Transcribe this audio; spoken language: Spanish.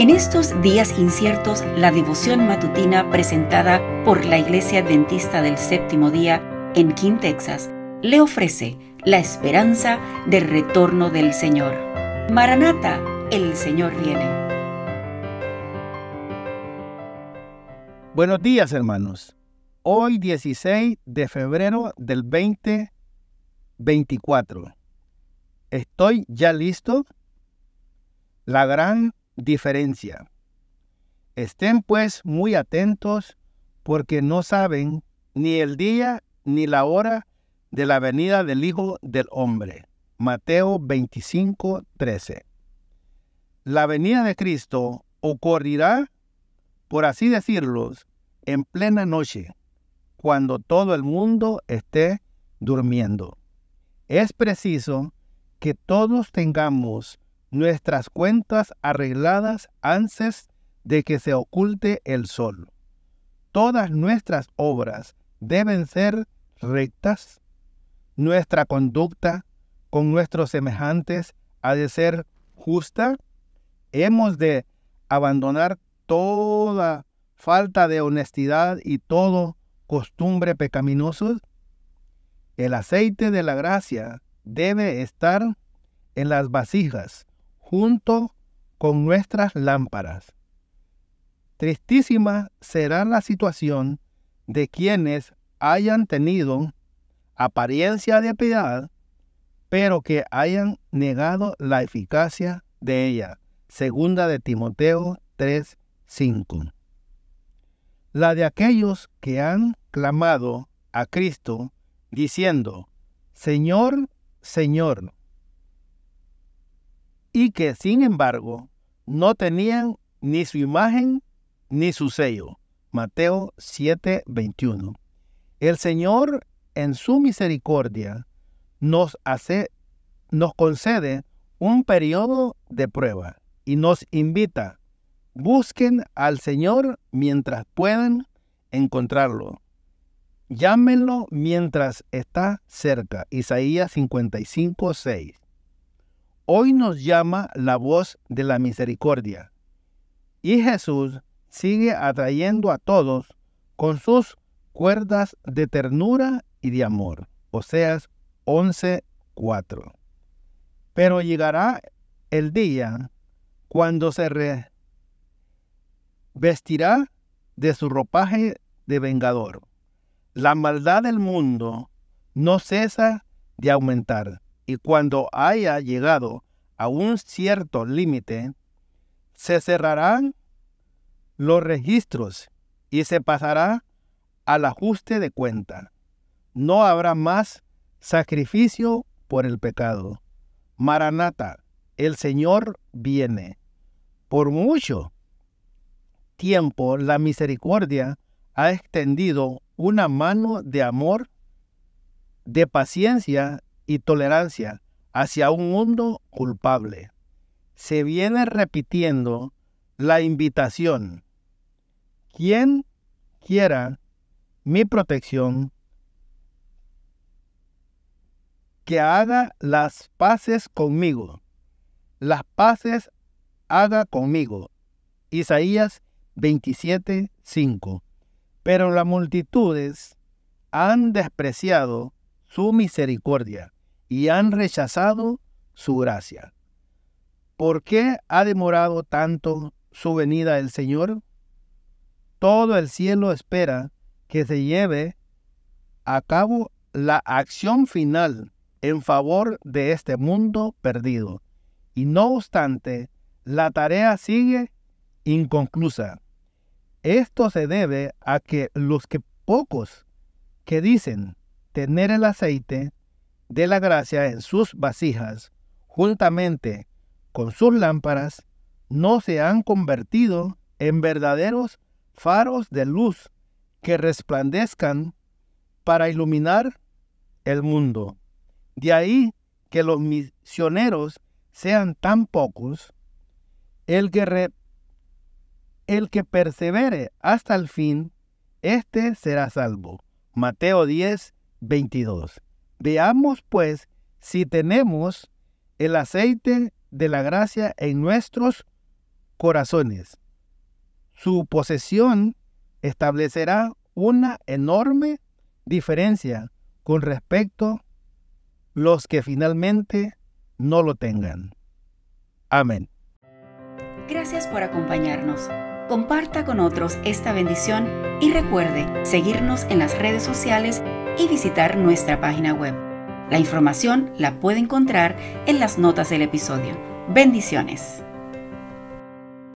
En estos días inciertos, la devoción matutina presentada por la Iglesia Adventista del Séptimo Día en King, Texas, le ofrece la esperanza del retorno del Señor. Maranata, el Señor viene. Buenos días, hermanos. Hoy 16 de febrero del 2024. ¿Estoy ya listo? La gran diferencia. Estén pues muy atentos porque no saben ni el día ni la hora de la venida del Hijo del Hombre. Mateo 25, 13. La venida de Cristo ocurrirá, por así decirlo, en plena noche, cuando todo el mundo esté durmiendo. Es preciso que todos tengamos nuestras cuentas arregladas antes de que se oculte el sol. Todas nuestras obras deben ser rectas. Nuestra conducta con nuestros semejantes ha de ser justa. Hemos de abandonar toda falta de honestidad y todo costumbre pecaminoso. El aceite de la gracia debe estar en las vasijas junto con nuestras lámparas. Tristísima será la situación de quienes hayan tenido apariencia de piedad, pero que hayan negado la eficacia de ella. Segunda de Timoteo 3:5. La de aquellos que han clamado a Cristo diciendo, Señor, Señor, y que sin embargo no tenían ni su imagen ni su sello. Mateo 7:21. El Señor en su misericordia nos hace nos concede un periodo de prueba y nos invita busquen al Señor mientras puedan encontrarlo. Llámenlo mientras está cerca. Isaías 55:6. Hoy nos llama la voz de la misericordia. Y Jesús sigue atrayendo a todos con sus cuerdas de ternura y de amor. Oseas 11:4. Pero llegará el día cuando se vestirá de su ropaje de vengador. La maldad del mundo no cesa de aumentar y cuando haya llegado a un cierto límite, se cerrarán los registros y se pasará al ajuste de cuenta. No habrá más sacrificio por el pecado. Maranata, el Señor viene. Por mucho tiempo la misericordia ha extendido una mano de amor, de paciencia y tolerancia hacia un mundo culpable. Se viene repitiendo la invitación. Quien quiera mi protección, que haga las paces conmigo. Las paces haga conmigo. Isaías 27, 5. Pero las multitudes han despreciado su misericordia y han rechazado su gracia. ¿Por qué ha demorado tanto su venida el Señor? Todo el cielo espera que se lleve a cabo la acción final en favor de este mundo perdido. Y no obstante, la tarea sigue inconclusa. Esto se debe a que los que pocos que dicen tener el aceite de la gracia en sus vasijas, juntamente con sus lámparas, no se han convertido en verdaderos faros de luz que resplandezcan para iluminar el mundo. De ahí que los misioneros sean tan pocos, el que, el que persevere hasta el fin, éste será salvo. Mateo 10, 22. Veamos pues si tenemos el aceite de la gracia en nuestros corazones. Su posesión establecerá una enorme diferencia con respecto los que finalmente no lo tengan. Amén. Gracias por acompañarnos. Comparta con otros esta bendición y recuerde seguirnos en las redes sociales y visitar nuestra página web. La información la puede encontrar en las notas del episodio. Bendiciones.